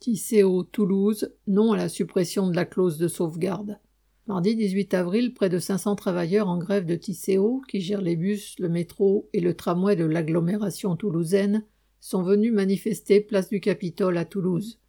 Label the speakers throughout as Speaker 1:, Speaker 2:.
Speaker 1: Tisséo Toulouse, non à la suppression de la clause de sauvegarde. Mardi 18 avril, près de 500 travailleurs en grève de Tisséo, qui gèrent les bus, le métro et le tramway de l'agglomération toulousaine, sont venus manifester place du Capitole à Toulouse.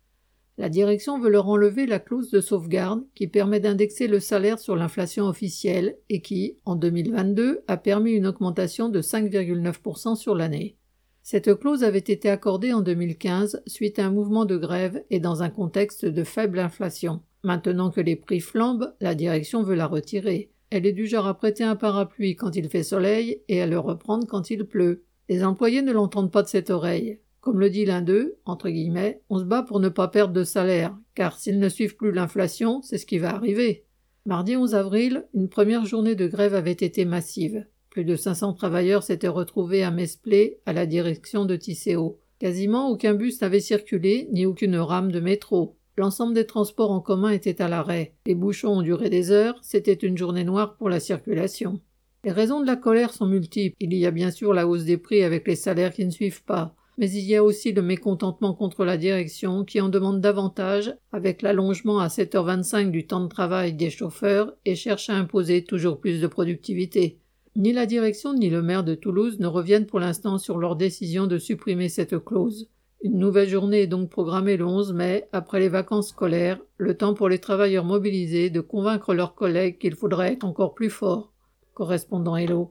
Speaker 1: La direction veut leur enlever la clause de sauvegarde qui permet d'indexer le salaire sur l'inflation officielle et qui, en 2022, a permis une augmentation de 5,9% sur l'année. Cette clause avait été accordée en 2015 suite à un mouvement de grève et dans un contexte de faible inflation. Maintenant que les prix flambent, la direction veut la retirer. Elle est du genre à prêter un parapluie quand il fait soleil et à le reprendre quand il pleut. Les employés ne l'entendent pas de cette oreille. Comme le dit l'un d'eux, entre guillemets, on se bat pour ne pas perdre de salaire, car s'ils ne suivent plus l'inflation, c'est ce qui va arriver. Mardi 11 avril, une première journée de grève avait été massive. Plus de 500 travailleurs s'étaient retrouvés à Mesplé, à la direction de Tisséo. Quasiment aucun bus n'avait circulé, ni aucune rame de métro. L'ensemble des transports en commun était à l'arrêt. Les bouchons ont duré des heures, c'était une journée noire pour la circulation. Les raisons de la colère sont multiples. Il y a bien sûr la hausse des prix avec les salaires qui ne suivent pas. Mais il y a aussi le mécontentement contre la direction qui en demande davantage avec l'allongement à 7h25 du temps de travail des chauffeurs et cherche à imposer toujours plus de productivité. Ni la direction ni le maire de Toulouse ne reviennent pour l'instant sur leur décision de supprimer cette clause. Une nouvelle journée est donc programmée le 11 mai, après les vacances scolaires, le temps pour les travailleurs mobilisés de convaincre leurs collègues qu'il faudrait être encore plus fort. Correspondant Hello.